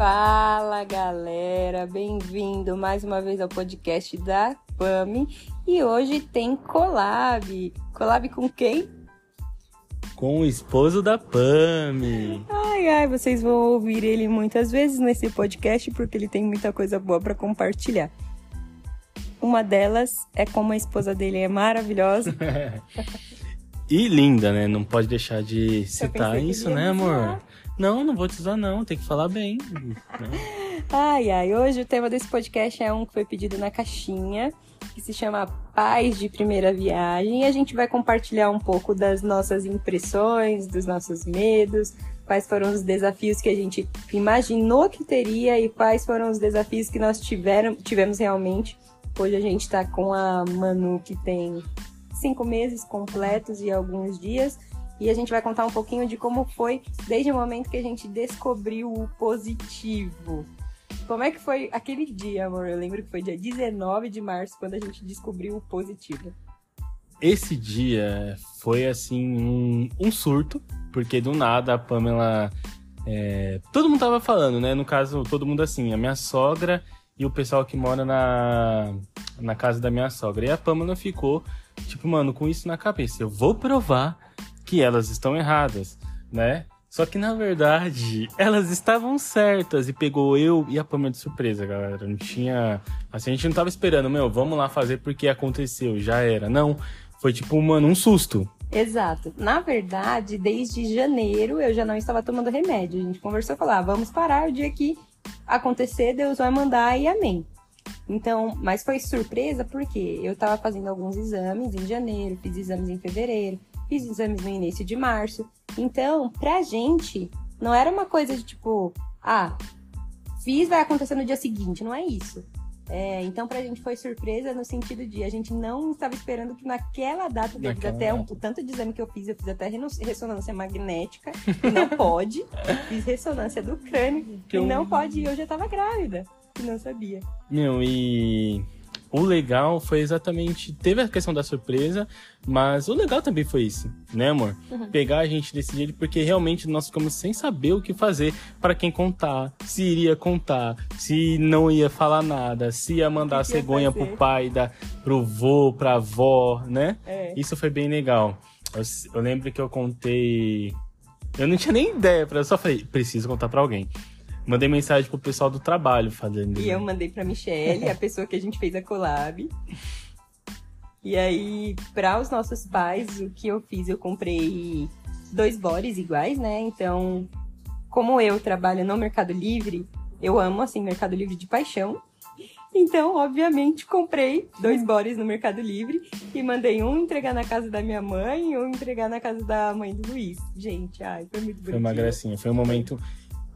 Fala galera, bem-vindo mais uma vez ao podcast da PAMI e hoje tem collab. Collab com quem? Com o esposo da Pami. Ai, ai, vocês vão ouvir ele muitas vezes nesse podcast porque ele tem muita coisa boa para compartilhar. Uma delas é como a esposa dele é maravilhosa. e linda, né? Não pode deixar de citar isso, né, amor? Usar. Não, não vou te usar, não. Tem que falar bem. Ai, ai. Hoje o tema desse podcast é um que foi pedido na caixinha, que se chama Paz de Primeira Viagem. E a gente vai compartilhar um pouco das nossas impressões, dos nossos medos, quais foram os desafios que a gente imaginou que teria e quais foram os desafios que nós tiveram, tivemos realmente. Hoje a gente tá com a Manu, que tem cinco meses completos e alguns dias e a gente vai contar um pouquinho de como foi desde o momento que a gente descobriu o positivo. Como é que foi aquele dia, amor? Eu lembro que foi dia 19 de março quando a gente descobriu o positivo. Esse dia foi assim um, um surto, porque do nada a Pamela. É, todo mundo tava falando, né? No caso, todo mundo assim, a minha sogra e o pessoal que mora na, na casa da minha sogra. E a Pamela ficou, tipo, mano, com isso na cabeça. Eu vou provar que elas estão erradas, né? Só que na verdade elas estavam certas e pegou eu e a Pama de surpresa, galera. Não tinha. Assim, a gente não tava esperando, meu, vamos lá fazer porque aconteceu, já era. Não. Foi tipo, mano, um susto. Exato. Na verdade, desde janeiro eu já não estava tomando remédio. A gente conversou e falou: ah, vamos parar o dia que acontecer, Deus vai mandar e amém. Então, mas foi surpresa porque eu estava fazendo alguns exames em janeiro, fiz exames em fevereiro, fiz exames no início de março. Então, pra gente, não era uma coisa de tipo, ah, fiz, vai acontecer no dia seguinte. Não é isso. É, então, pra gente foi surpresa no sentido de a gente não estava esperando que naquela data, devido até um, o tanto de exame que eu fiz, eu fiz até ressonância magnética, e não pode. fiz ressonância do crânio, que e eu... não pode, e eu já tava grávida, e não sabia. Meu, e o legal foi exatamente. Teve a questão da surpresa, mas o legal também foi isso, né, amor? Uhum. Pegar a gente desse jeito, porque realmente nós ficamos sem saber o que fazer para quem contar, se iria contar, se não ia falar nada, se ia mandar a cegonha pro pai, da, pro vô, pra avó, né? É. Isso foi bem legal. Eu, eu lembro que eu contei. Eu não tinha nem ideia, eu só falei, preciso contar para alguém. Mandei mensagem pro pessoal do trabalho fazendo. E eu mandei pra Michelle, a pessoa que a gente fez a collab. E aí, para os nossos pais, o que eu fiz? Eu comprei dois bores iguais, né? Então, como eu trabalho no Mercado Livre, eu amo, assim, Mercado Livre de paixão. Então, obviamente, comprei dois bores no Mercado Livre e mandei um entregar na casa da minha mãe e um entregar na casa da mãe do Luiz. Gente, ai, foi muito bonito. Foi uma gracinha, foi um momento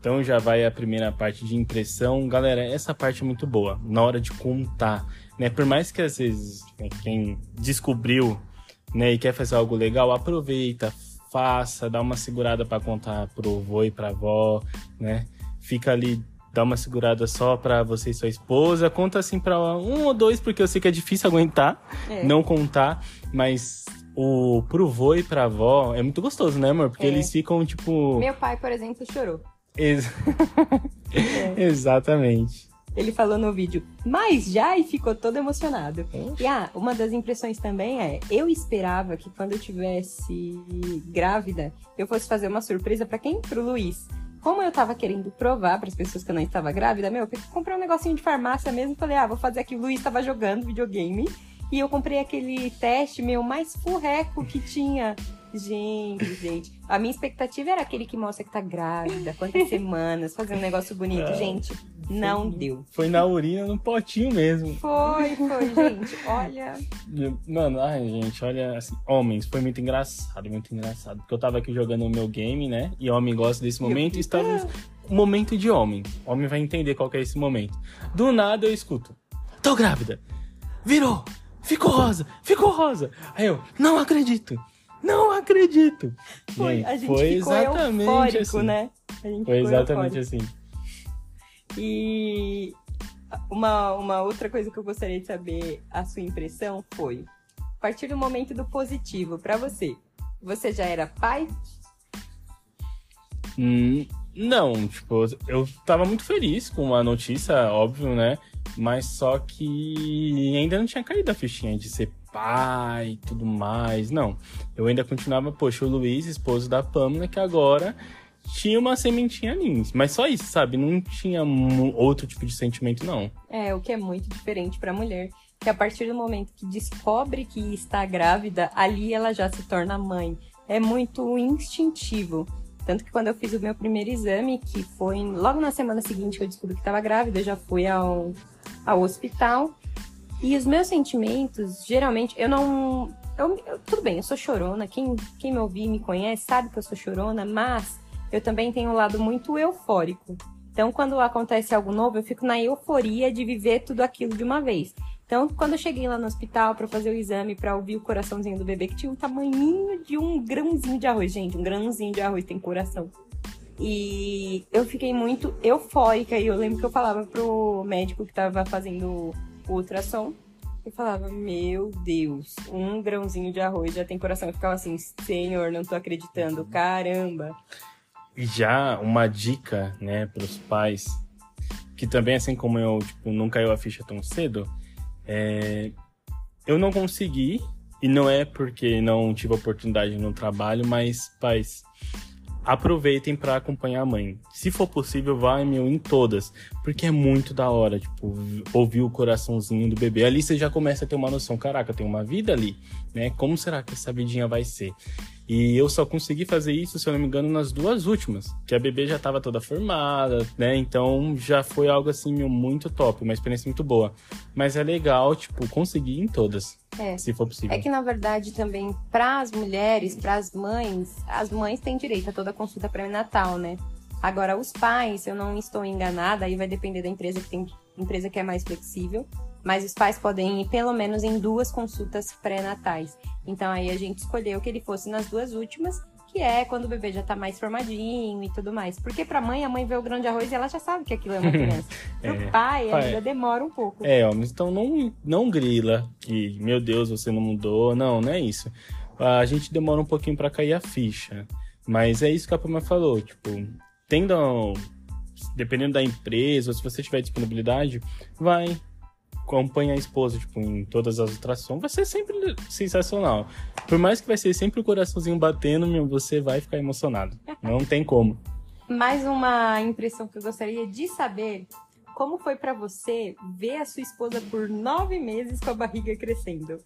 então já vai a primeira parte de impressão. Galera, essa parte é muito boa, na hora de contar. Né? Por mais que às vezes né, quem descobriu né, e quer fazer algo legal, aproveita, faça, dá uma segurada para contar pro avô e pra avó, né? Fica ali, dá uma segurada só para você e sua esposa. Conta assim para um ou dois, porque eu sei que é difícil aguentar, é. não contar, mas o pro vô e pra avó é muito gostoso, né, amor? Porque é. eles ficam tipo. Meu pai, por exemplo, chorou. Ex é. Exatamente. Ele falou no vídeo, mas já e ficou todo emocionado. E ah, uma das impressões também é, eu esperava que quando eu tivesse grávida, eu fosse fazer uma surpresa para quem? Pro Luiz. Como eu tava querendo provar para as pessoas que eu não estava grávida, meu, eu comprei um negocinho de farmácia mesmo, falei, ah, vou fazer aqui. O Luiz tava jogando videogame e eu comprei aquele teste meu mais furreco que tinha Gente, gente. A minha expectativa era aquele que mostra que tá grávida, quantas semanas, fazer um negócio bonito. É. Gente, não foi, deu. Foi na urina, no potinho mesmo. Foi, foi, gente. Olha. Mano, ai, gente, olha, assim, homens, foi muito engraçado, muito engraçado. Porque eu tava aqui jogando o meu game, né? E homem gosta desse momento. E estávamos. Momento de homem. Homem vai entender qual que é esse momento. Do nada eu escuto. Tô grávida. Virou. Ficou rosa. Ficou rosa. Aí eu, não acredito não acredito. Foi, a gente foi ficou exatamente eufórico, assim. né? foi exatamente eufórico. assim. E uma, uma outra coisa que eu gostaria de saber a sua impressão foi, a partir do momento do positivo, para você, você já era pai? Hum, Não, tipo, eu tava muito feliz com a notícia, óbvio, né? Mas só que ainda não tinha caído a fichinha de ser pai e tudo mais. Não. Eu ainda continuava, poxa, o Luiz, esposo da Pamela, que agora tinha uma sementinha ali. Mas só isso, sabe? Não tinha outro tipo de sentimento, não. É, o que é muito diferente pra mulher. Que a partir do momento que descobre que está grávida, ali ela já se torna mãe. É muito instintivo. Tanto que quando eu fiz o meu primeiro exame, que foi logo na semana seguinte que eu descobri que estava grávida, eu já fui ao, ao hospital. E os meus sentimentos, geralmente, eu não. Eu, eu, tudo bem, eu sou chorona. Quem, quem me ouvir me conhece sabe que eu sou chorona, mas eu também tenho um lado muito eufórico. Então, quando acontece algo novo, eu fico na euforia de viver tudo aquilo de uma vez. Então, quando eu cheguei lá no hospital para fazer o exame, para ouvir o coraçãozinho do bebê, que tinha um tamanhinho de um grãozinho de arroz, gente, um grãozinho de arroz tem coração. E eu fiquei muito eufórica e eu lembro que eu falava pro médico que tava fazendo o ultrassom, eu falava, meu Deus, um grãozinho de arroz já tem coração. Eu ficava assim, senhor, não tô acreditando, caramba. Já uma dica, né, pros pais, que também, assim como eu, tipo, não caiu a ficha tão cedo, é, eu não consegui, e não é porque não tive oportunidade no trabalho, mas, pais, aproveitem para acompanhar a mãe. Se for possível, vai, meu, em todas. Porque é muito da hora, tipo, ouvir o coraçãozinho do bebê. Ali você já começa a ter uma noção, caraca, tem uma vida ali, né? Como será que essa vidinha vai ser? E eu só consegui fazer isso, se eu não me engano, nas duas últimas, que a bebê já estava toda formada, né? Então já foi algo assim meu, muito top, uma experiência muito boa. Mas é legal, tipo, conseguir em todas, é. se for possível. É que na verdade também para as mulheres, para as mães, as mães têm direito a toda a consulta pré-natal, né? Agora os pais, se eu não estou enganada, aí vai depender da empresa que tem empresa que é mais flexível mas os pais podem ir pelo menos em duas consultas pré-natais. Então aí a gente escolheu que ele fosse nas duas últimas, que é quando o bebê já tá mais formadinho e tudo mais. Porque pra mãe, a mãe vê o grão de arroz e ela já sabe que aquilo é uma criança. é, Pro pai, pai, ainda demora um pouco. É, homens, então não, não grila que, meu Deus, você não mudou. Não, não é isso. A gente demora um pouquinho para cair a ficha. Mas é isso que a Pama falou, tipo, tendo dependendo da empresa, ou se você tiver disponibilidade, vai, acompanha a esposa, tipo, em todas as ultrassons, vai ser sempre sensacional. Por mais que vai ser sempre o coraçãozinho batendo, meu, você vai ficar emocionado. Não tem como. Mais uma impressão que eu gostaria de saber. Como foi para você ver a sua esposa por nove meses com a barriga crescendo?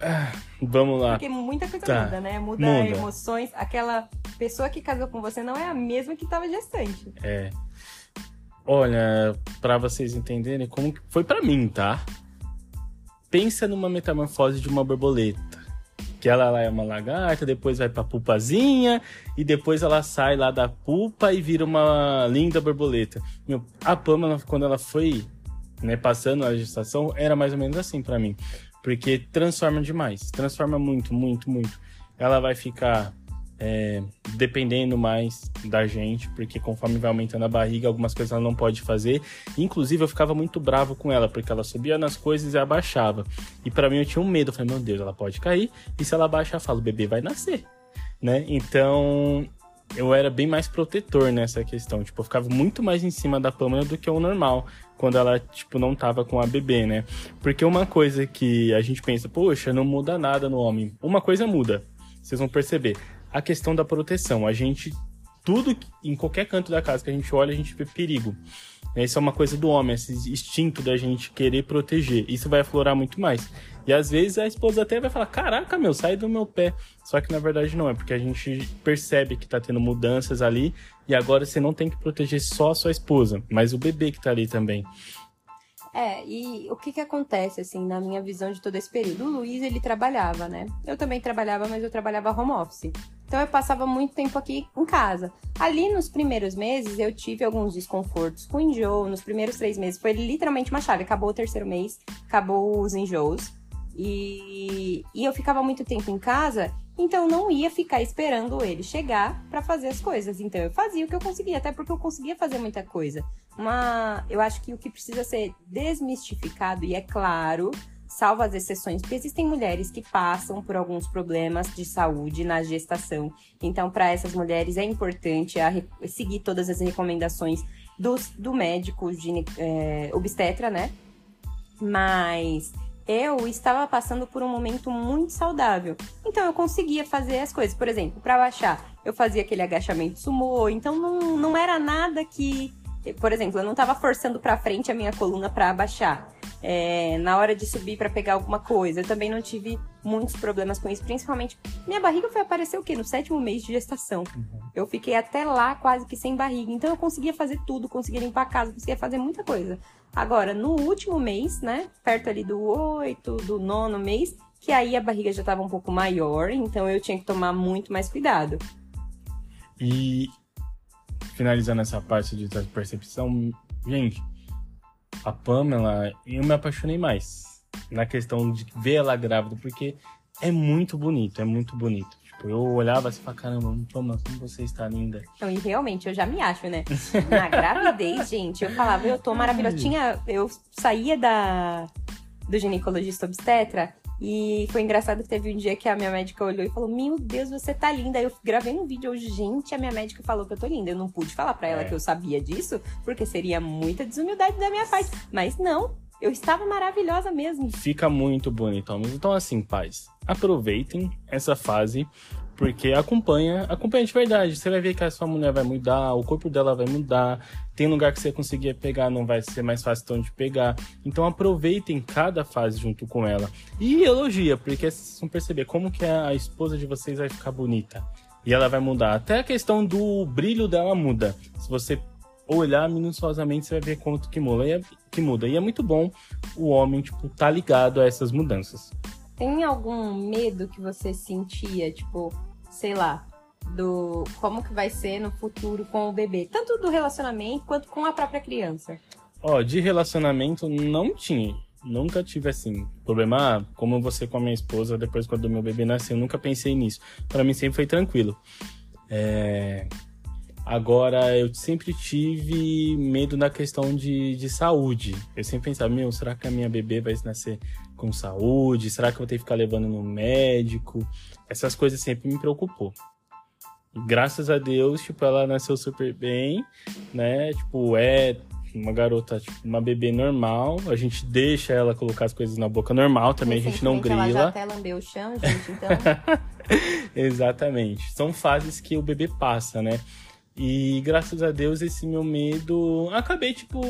Ah, vamos lá. Porque muita coisa tá. muda, né? Muda, muda emoções. Aquela pessoa que casou com você não é a mesma que estava gestante. É. Olha, para vocês entenderem como foi para mim, tá? Pensa numa metamorfose de uma borboleta. Que ela lá é uma lagarta, depois vai pra pupazinha, e depois ela sai lá da pupa e vira uma linda borboleta. Meu, a Pamela, quando ela foi né, passando a gestação, era mais ou menos assim para mim. Porque transforma demais. Transforma muito, muito, muito. Ela vai ficar é, dependendo mais da gente, porque conforme vai aumentando a barriga, algumas coisas ela não pode fazer. Inclusive, eu ficava muito bravo com ela, porque ela subia nas coisas e abaixava. E para mim eu tinha um medo, eu falei, meu Deus, ela pode cair, e se ela abaixar, eu falo, o bebê vai nascer, né? Então, eu era bem mais protetor nessa questão. Tipo, eu ficava muito mais em cima da Pamela do que o normal, quando ela, tipo, não tava com a bebê, né? Porque uma coisa que a gente pensa, poxa, não muda nada no homem. Uma coisa muda, vocês vão perceber a questão da proteção. A gente, tudo, em qualquer canto da casa que a gente olha, a gente vê perigo. Isso é uma coisa do homem, esse instinto da gente querer proteger. Isso vai aflorar muito mais. E às vezes a esposa até vai falar: Caraca, meu, sai do meu pé. Só que na verdade não, é porque a gente percebe que tá tendo mudanças ali e agora você não tem que proteger só a sua esposa, mas o bebê que tá ali também. É, e o que que acontece, assim, na minha visão de todo esse período? O Luiz, ele trabalhava, né? Eu também trabalhava, mas eu trabalhava home office. Então eu passava muito tempo aqui em casa. Ali nos primeiros meses eu tive alguns desconfortos com enjoo. Nos primeiros três meses foi literalmente uma chave. Acabou o terceiro mês, acabou os enjoos. E, e eu ficava muito tempo em casa, então não ia ficar esperando ele chegar para fazer as coisas. Então eu fazia o que eu conseguia, até porque eu conseguia fazer muita coisa. Uma, eu acho que o que precisa ser desmistificado, e é claro, salvo as exceções, porque existem mulheres que passam por alguns problemas de saúde na gestação. Então, para essas mulheres é importante a, seguir todas as recomendações do, do médico é, obstetra, né? Mas eu estava passando por um momento muito saudável. Então eu conseguia fazer as coisas. Por exemplo, para baixar, eu fazia aquele agachamento sumô. Então não, não era nada que. Por exemplo, eu não estava forçando para frente a minha coluna para abaixar. É, na hora de subir para pegar alguma coisa. Eu também não tive muitos problemas com isso, principalmente. Minha barriga foi aparecer o quê? No sétimo mês de gestação. Uhum. Eu fiquei até lá quase que sem barriga. Então eu conseguia fazer tudo, conseguia limpar a casa, conseguia fazer muita coisa. Agora, no último mês, né? Perto ali do oito, do nono mês, que aí a barriga já estava um pouco maior, então eu tinha que tomar muito mais cuidado. E finalizando essa parte de percepção, gente, a Pamela, eu me apaixonei mais na questão de ver ela grávida, porque é muito bonito, é muito bonito. Tipo, eu olhava assim e falava, caramba, Pamela, como você está linda. Então, e realmente, eu já me acho, né? Na gravidez, gente, eu falava, eu tô maravilhosa. Tinha, eu saía da, do ginecologista obstetra e foi engraçado que teve um dia que a minha médica olhou e falou: Meu Deus, você tá linda. Eu gravei um vídeo hoje, gente, a minha médica falou que eu tô linda. Eu não pude falar para ela é. que eu sabia disso, porque seria muita desumildade da minha parte. Mas não, eu estava maravilhosa mesmo. Fica muito bonito. Então, assim, pais, aproveitem essa fase porque acompanha, acompanha de verdade. Você vai ver que a sua mulher vai mudar, o corpo dela vai mudar. Tem lugar que você conseguia pegar, não vai ser mais fácil então de pegar. Então aproveitem cada fase junto com ela. E elogia, porque vocês vão perceber como que a esposa de vocês vai ficar bonita. E ela vai mudar. Até a questão do brilho dela muda. Se você olhar minuciosamente, você vai ver quanto que muda. E é, que muda. E é muito bom o homem, tipo, tá ligado a essas mudanças. Tem algum medo que você sentia, tipo, sei lá, do como que vai ser no futuro com o bebê, tanto do relacionamento quanto com a própria criança? Ó, de relacionamento não tinha. Nunca tive assim. Problema, ah, como você com a minha esposa, depois quando meu bebê nasceu, eu nunca pensei nisso. Para mim sempre foi tranquilo. É... Agora, eu sempre tive medo na questão de, de saúde. Eu sempre pensava, meu, será que a minha bebê vai nascer com saúde? Será que eu vou ter que ficar levando no médico? Essas coisas sempre me preocupou. Graças a Deus, tipo, ela nasceu super bem, né? Tipo, é uma garota, tipo, uma bebê normal. A gente deixa ela colocar as coisas na boca normal também, a gente não grila. Ela já até lambeu o chão, gente, então... Exatamente. São fases que o bebê passa, né? E graças a Deus esse meu medo acabei tipo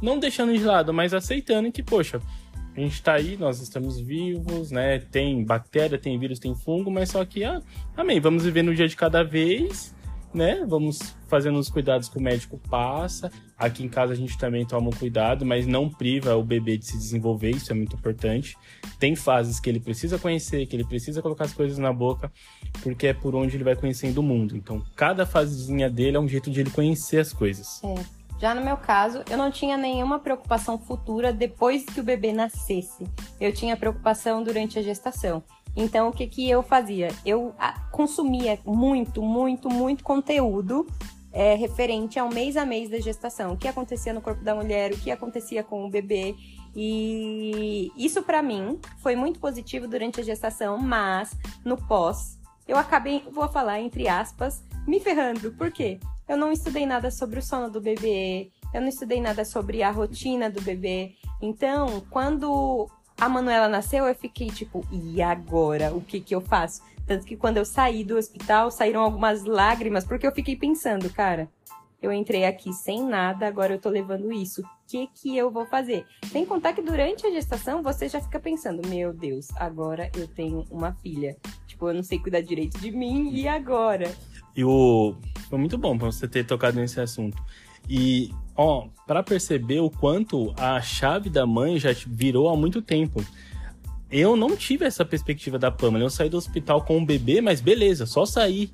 não deixando de lado, mas aceitando que, poxa, a gente tá aí, nós estamos vivos, né? Tem bactéria, tem vírus, tem fungo, mas só que, ah, amém, vamos viver no dia de cada vez né? Vamos fazendo os cuidados que o médico passa. Aqui em casa a gente também toma um cuidado, mas não priva o bebê de se desenvolver, isso é muito importante. Tem fases que ele precisa conhecer, que ele precisa colocar as coisas na boca, porque é por onde ele vai conhecendo o mundo. Então, cada fasezinha dele é um jeito de ele conhecer as coisas. É. Já no meu caso, eu não tinha nenhuma preocupação futura depois que o bebê nascesse. Eu tinha preocupação durante a gestação. Então, o que, que eu fazia? Eu ah, consumia muito, muito, muito conteúdo é, referente ao mês a mês da gestação. O que acontecia no corpo da mulher, o que acontecia com o bebê. E isso, para mim, foi muito positivo durante a gestação, mas no pós, eu acabei, vou falar entre aspas, me ferrando. Por quê? Eu não estudei nada sobre o sono do bebê, eu não estudei nada sobre a rotina do bebê. Então, quando a Manuela nasceu, eu fiquei tipo, e agora? O que que eu faço? Tanto que quando eu saí do hospital, saíram algumas lágrimas, porque eu fiquei pensando, cara, eu entrei aqui sem nada, agora eu tô levando isso. O que que eu vou fazer? Sem contar que durante a gestação você já fica pensando, meu Deus, agora eu tenho uma filha. Tipo, eu não sei cuidar direito de mim, e agora? E o. Foi muito bom pra você ter tocado nesse assunto. E, ó, para perceber o quanto a chave da mãe já virou há muito tempo. Eu não tive essa perspectiva da Pamela. Eu saí do hospital com um bebê, mas beleza, só saí.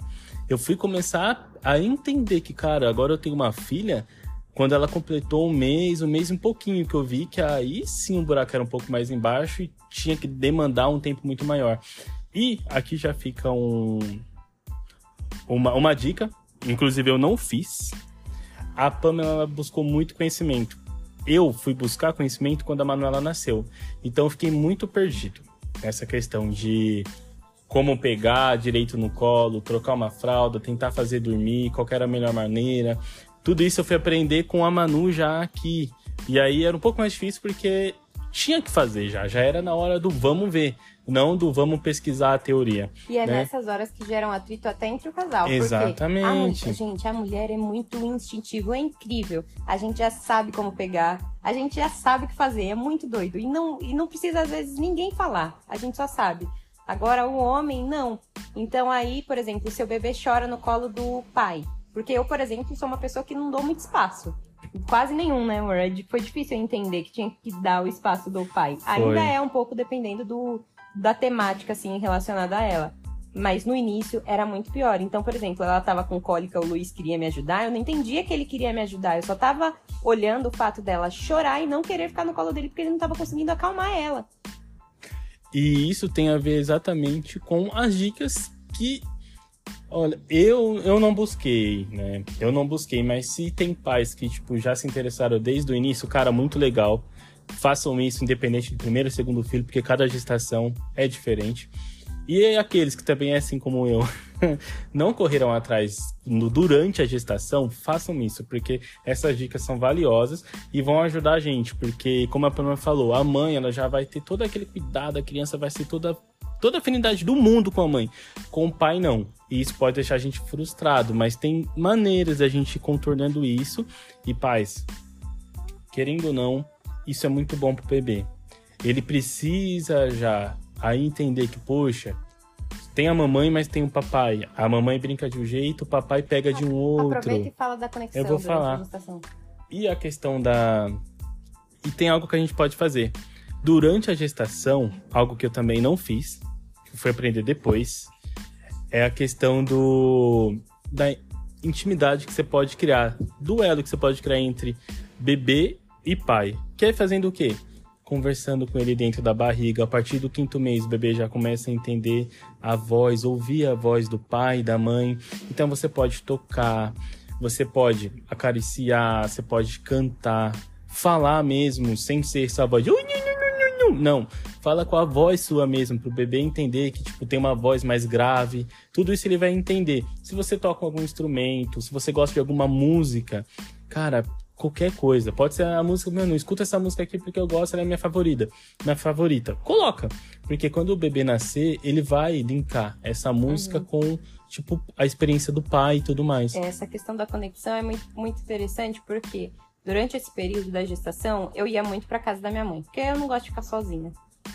Eu fui começar a entender que, cara, agora eu tenho uma filha. Quando ela completou um mês, um mês e um pouquinho, que eu vi que aí sim o buraco era um pouco mais embaixo e tinha que demandar um tempo muito maior. E aqui já fica um, uma, uma dica, inclusive eu não fiz, a Pamela buscou muito conhecimento. eu fui buscar conhecimento quando a Manuela nasceu. Então eu fiquei muito perdido nessa questão de como pegar direito no colo, trocar uma fralda, tentar fazer dormir, qual era a melhor maneira. Tudo isso eu fui aprender com a Manu já aqui. E aí era um pouco mais difícil porque tinha que fazer já, já era na hora do vamos ver, não do vamos pesquisar a teoria. E é né? nessas horas que geram atrito até entre o casal. Exatamente. Porque a, gente, a mulher é muito instintivo, é incrível. A gente já sabe como pegar, a gente já sabe o que fazer, é muito doido. E não, e não precisa, às vezes, ninguém falar, a gente só sabe. Agora, o homem, não. Então, aí, por exemplo, seu bebê chora no colo do pai. Porque eu, por exemplo, sou uma pessoa que não dou muito espaço. Quase nenhum, né? É foi difícil entender que tinha que dar o espaço do pai. Foi. Ainda é um pouco dependendo do, da temática, assim, relacionada a ela. Mas no início era muito pior. Então, por exemplo, ela tava com cólica, o Luiz queria me ajudar. Eu não entendia que ele queria me ajudar. Eu só tava olhando o fato dela chorar e não querer ficar no colo dele porque ele não tava conseguindo acalmar ela. E isso tem a ver exatamente com as dicas que. Olha, eu, eu não busquei, né? Eu não busquei, mas se tem pais que, tipo, já se interessaram desde o início, cara, muito legal. Façam isso independente do primeiro e segundo filho, porque cada gestação é diferente. E aqueles que também, assim como eu, não correram atrás no, durante a gestação, façam isso, porque essas dicas são valiosas e vão ajudar a gente, porque, como a Pamela falou, a mãe ela já vai ter todo aquele cuidado, a criança vai ser toda, toda a afinidade do mundo com a mãe, com o pai não. E isso pode deixar a gente frustrado, mas tem maneiras da gente ir contornando isso. E pais, querendo ou não, isso é muito bom pro bebê. Ele precisa já aí entender que, poxa, tem a mamãe, mas tem o papai. A mamãe brinca de um jeito, o papai pega de um outro. Aproveita e fala da conexão. Eu vou falar. E a questão da. E tem algo que a gente pode fazer. Durante a gestação, algo que eu também não fiz, fui aprender depois, é a questão do. da intimidade que você pode criar. Duelo que você pode criar entre bebê e pai. Que é fazendo o quê? conversando com ele dentro da barriga. A partir do quinto mês, o bebê já começa a entender a voz, ouvir a voz do pai, da mãe. Então você pode tocar, você pode acariciar, você pode cantar, falar mesmo, sem ser essa voz de não, fala com a voz sua mesmo, pro bebê entender que, tipo, tem uma voz mais grave. Tudo isso ele vai entender. Se você toca algum instrumento, se você gosta de alguma música, cara, qualquer coisa. Pode ser a música, meu, não escuta essa música aqui porque eu gosto, ela é minha favorita. Minha favorita. Coloca. Porque quando o bebê nascer, ele vai linkar essa música uhum. com, tipo, a experiência do pai e tudo mais. Essa questão da conexão é muito, muito interessante porque durante esse período da gestação, eu ia muito para casa da minha mãe, porque eu não gosto de ficar sozinha.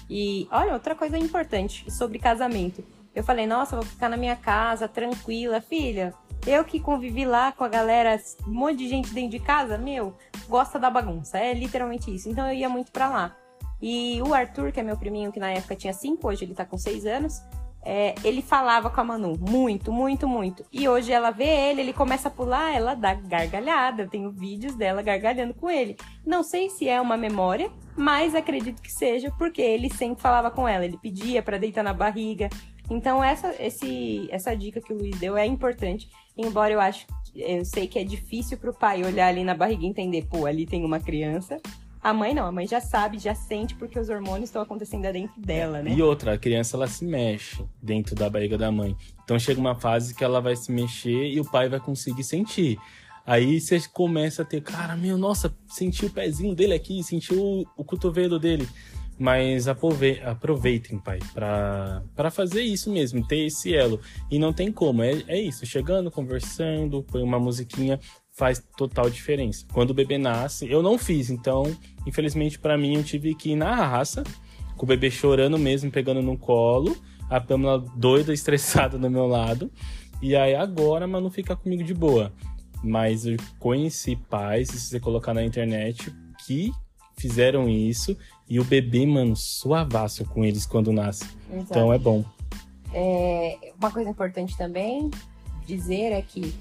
E olha, outra coisa importante sobre casamento. Eu falei, nossa, vou ficar na minha casa, tranquila, filha. Eu que convivi lá com a galera, um monte de gente dentro de casa, meu, gosta da bagunça. É literalmente isso. Então eu ia muito pra lá. E o Arthur, que é meu priminho, que na época tinha 5, hoje ele tá com 6 anos, é, ele falava com a Manu muito, muito, muito. E hoje ela vê ele, ele começa a pular, ela dá gargalhada. Eu tenho vídeos dela gargalhando com ele. Não sei se é uma memória, mas acredito que seja, porque ele sempre falava com ela. Ele pedia para deitar na barriga. Então essa, esse, essa dica que o Luiz deu é importante. Embora eu acho, eu sei que é difícil pro pai olhar ali na barriga e entender, pô, ali tem uma criança. A mãe não, a mãe já sabe, já sente porque os hormônios estão acontecendo dentro dela, né? E outra, a criança ela se mexe dentro da barriga da mãe. Então chega uma fase que ela vai se mexer e o pai vai conseguir sentir. Aí você começa a ter, cara, meu, nossa, senti o pezinho dele aqui, senti o, o cotovelo dele. Mas aproveitem, pai, para fazer isso mesmo, ter esse elo. E não tem como, é, é isso, chegando, conversando, põe uma musiquinha, faz total diferença. Quando o bebê nasce, eu não fiz, então, infelizmente para mim eu tive que ir na raça, com o bebê chorando mesmo, pegando no colo, a Pamela doida, estressada do meu lado. E aí agora a Manu fica comigo de boa. Mas eu conheci pais, se você colocar na internet, que fizeram isso e o bebê, mano, suavaço com eles quando nasce. Exato. Então é bom. É, uma coisa importante também dizer é que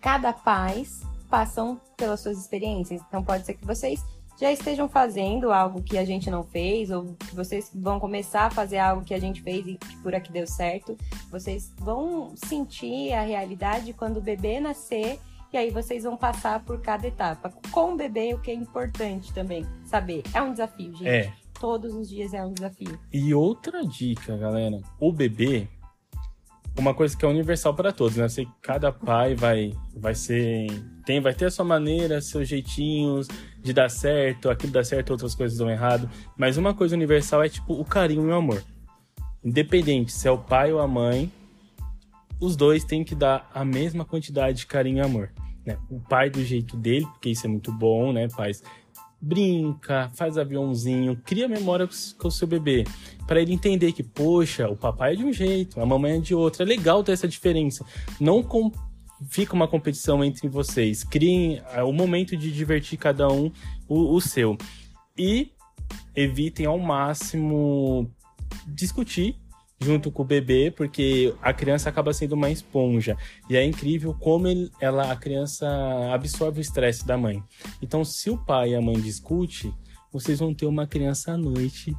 cada pais passam pelas suas experiências. Então pode ser que vocês já estejam fazendo algo que a gente não fez, ou que vocês vão começar a fazer algo que a gente fez e que por aqui deu certo. Vocês vão sentir a realidade quando o bebê nascer E aí vocês vão passar por cada etapa. Com o bebê, o que é importante também saber. É um desafio, gente. É. Todos os dias é um desafio. E outra dica, galera. O bebê, uma coisa que é universal para todos, né? Eu sei que cada pai vai, vai ser. Tem, vai ter a sua maneira, seus jeitinhos de dar certo, aquilo dá certo, outras coisas dão errado. Mas uma coisa universal é tipo o carinho e o amor. Independente se é o pai ou a mãe, os dois têm que dar a mesma quantidade de carinho e amor. Né? O pai do jeito dele, porque isso é muito bom, né? Pais brinca, faz aviãozinho, cria memória com o seu bebê, para ele entender que, poxa, o papai é de um jeito, a mamãe é de outro. É legal ter essa diferença. Não com... fica uma competição entre vocês. Criem é, o momento de divertir cada um o, o seu. E evitem ao máximo discutir junto com o bebê, porque a criança acaba sendo uma esponja. E é incrível como ele, ela, a criança absorve o estresse da mãe. Então, se o pai e a mãe discutem, vocês vão ter uma criança à noite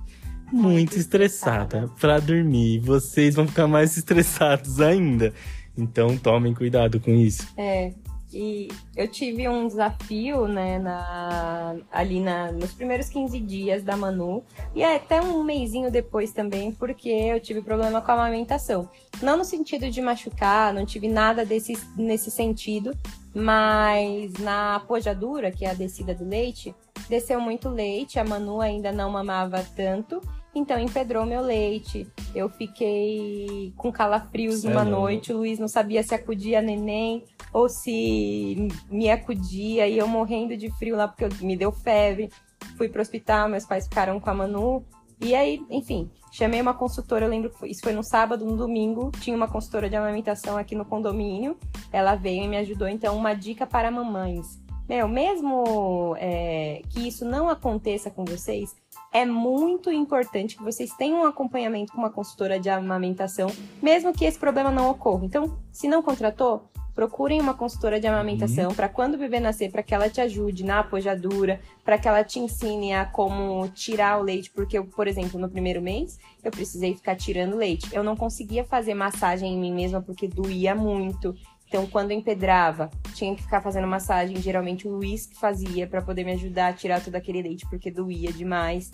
muito estressada para dormir. Vocês vão ficar mais estressados ainda. Então, tomem cuidado com isso. É, e eu tive um desafio, né, na, ali na, nos primeiros 15 dias da Manu, e até um mêsinho depois também, porque eu tive problema com a amamentação. Não no sentido de machucar, não tive nada desse, nesse sentido, mas na pojadura, que é a descida do leite, desceu muito leite, a Manu ainda não mamava tanto, então empedrou meu leite. Eu fiquei com calafrios Sério? uma noite. O Luiz não sabia se acudia neném ou se me acudia. E eu morrendo de frio lá porque me deu febre. Fui pro hospital, meus pais ficaram com a Manu. E aí, enfim, chamei uma consultora. Eu lembro que isso foi no sábado, no domingo. Tinha uma consultora de amamentação aqui no condomínio. Ela veio e me ajudou. Então, uma dica para mamães. Meu, mesmo é, que isso não aconteça com vocês, é muito importante que vocês tenham um acompanhamento com uma consultora de amamentação, mesmo que esse problema não ocorra. Então, se não contratou, procurem uma consultora de amamentação uhum. para quando o bebê nascer, para que ela te ajude na apojadura, para que ela te ensine a como tirar o leite, porque eu, por exemplo, no primeiro mês, eu precisei ficar tirando leite. Eu não conseguia fazer massagem em mim mesma porque doía muito. Então, quando empedrava, tinha que ficar fazendo massagem. Geralmente o Luiz que fazia para poder me ajudar a tirar todo aquele leite, porque doía demais.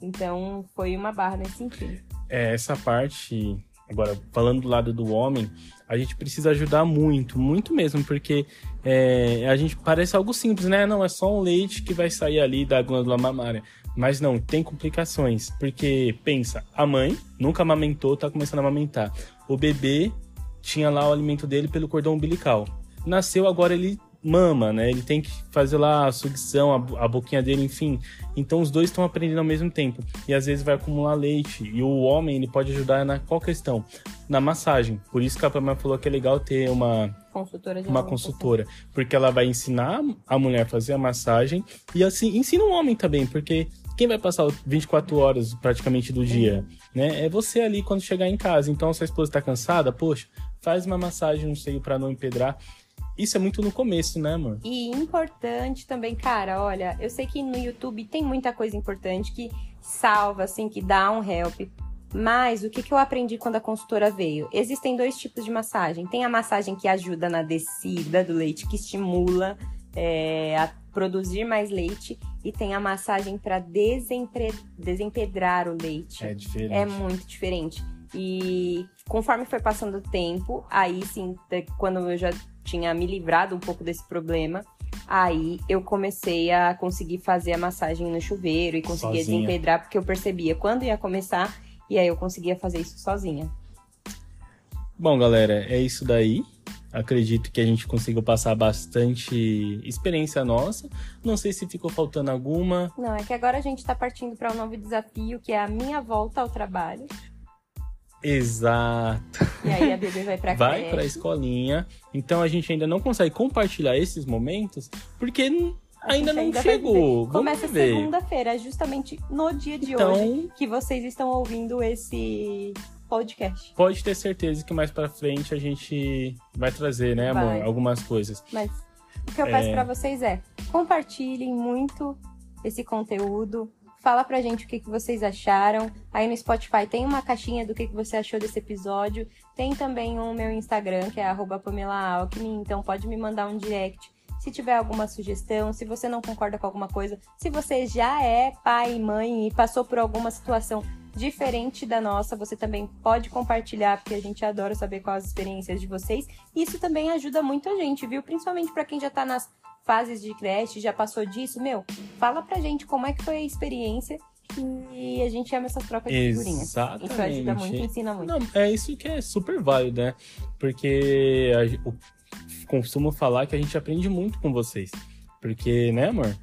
Então, foi uma barra nesse sentido. É, essa parte, agora, falando do lado do homem, a gente precisa ajudar muito, muito mesmo, porque é, a gente parece algo simples, né? Não, é só um leite que vai sair ali da glândula mamária. Mas não, tem complicações, porque pensa, a mãe nunca amamentou, tá começando a amamentar. O bebê tinha lá o alimento dele pelo cordão umbilical. Nasceu, agora ele mama, né? Ele tem que fazer lá a sucção, a, a boquinha dele, enfim. Então os dois estão aprendendo ao mesmo tempo. E às vezes vai acumular leite. E o homem, ele pode ajudar na qual questão? Na massagem. Por isso que a Pamela falou que é legal ter uma consultora uma consultora, porque ela vai ensinar a mulher a fazer a massagem e assim ensina o homem também, porque quem vai passar 24 horas praticamente do dia, né? É você ali quando chegar em casa. Então, se a esposa está cansada, poxa, faz uma massagem no seio para não empedrar. Isso é muito no começo, né, amor? E importante também, cara, olha, eu sei que no YouTube tem muita coisa importante que salva, assim, que dá um help. Mas o que, que eu aprendi quando a consultora veio? Existem dois tipos de massagem. Tem a massagem que ajuda na descida do leite, que estimula é, a produzir mais leite. E tem a massagem para desempedrar o leite. É diferente. É muito diferente. E conforme foi passando o tempo, aí sim, quando eu já tinha me livrado um pouco desse problema, aí eu comecei a conseguir fazer a massagem no chuveiro e conseguia sozinha. desempedrar, porque eu percebia quando ia começar, e aí eu conseguia fazer isso sozinha. Bom, galera, é isso daí. Acredito que a gente conseguiu passar bastante experiência nossa. Não sei se ficou faltando alguma. Não, é que agora a gente está partindo para um novo desafio, que é a minha volta ao trabalho. Exato. E aí a bebê vai pra Vai creche. pra escolinha. Então a gente ainda não consegue compartilhar esses momentos porque ainda não ainda chegou. Começa segunda-feira, justamente no dia de então, hoje que vocês estão ouvindo esse podcast. Pode ter certeza que mais para frente a gente vai trazer, né, amor, vai. algumas coisas. Mas o que eu peço é... para vocês é: compartilhem muito esse conteúdo, Fala pra gente o que, que vocês acharam. Aí no Spotify tem uma caixinha do que, que você achou desse episódio. Tem também o meu Instagram, que é arroba Pamela Alckmin, então pode me mandar um direct se tiver alguma sugestão, se você não concorda com alguma coisa, se você já é pai e mãe e passou por alguma situação diferente da nossa, você também pode compartilhar, porque a gente adora saber quais as experiências de vocês. Isso também ajuda muito a gente, viu? Principalmente para quem já tá nas fases de creche, já passou disso, meu, fala pra gente como é que foi a experiência e a gente ama essas trocas de figurinhas. Exatamente. Isso ajuda muito, ensina muito. Não, é isso que é super válido, né? Porque a, o, costumo falar que a gente aprende muito com vocês. Porque, né, amor?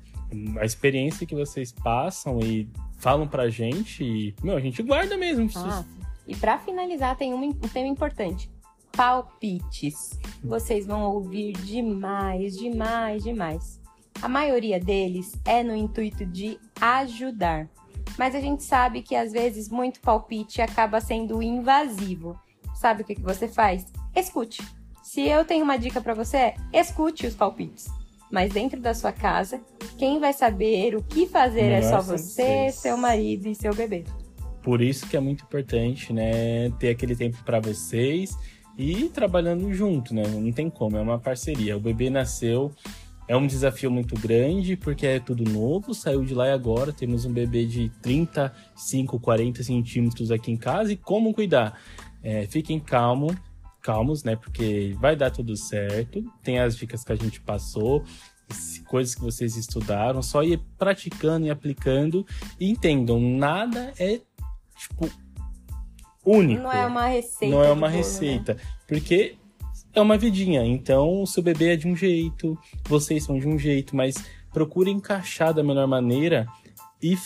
A experiência que vocês passam e falam pra gente, e, meu, a gente guarda mesmo. Ah, e para finalizar, tem um, um tema importante. Palpites. Vocês vão ouvir demais, demais, demais. A maioria deles é no intuito de ajudar. Mas a gente sabe que às vezes muito palpite acaba sendo invasivo. Sabe o que, que você faz? Escute se eu tenho uma dica para você, escute os palpites. Mas dentro da sua casa, quem vai saber o que fazer Nossa, é só você, seu marido e seu bebê. Por isso que é muito importante, né, ter aquele tempo para vocês e trabalhando junto, né? Não tem como, é uma parceria. O bebê nasceu, é um desafio muito grande, porque é tudo novo, saiu de lá e agora temos um bebê de 35, 40 centímetros aqui em casa e como cuidar? É, fiquem calmos, calmos, né? Porque vai dar tudo certo. Tem as dicas que a gente passou, coisas que vocês estudaram, só ir praticando e aplicando e entendam, nada é tipo único. Não é uma receita. Não é uma bolo, receita, né? porque é uma vidinha. Então, o seu bebê é de um jeito, vocês são de um jeito, mas procure encaixar da melhor maneira e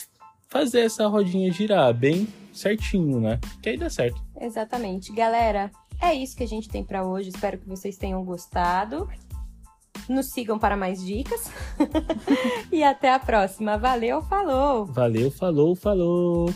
fazer essa rodinha girar bem certinho, né? Que aí dá certo. Exatamente. Galera, é isso que a gente tem para hoje. Espero que vocês tenham gostado. Nos sigam para mais dicas. e até a próxima. Valeu, falou! Valeu, falou, falou!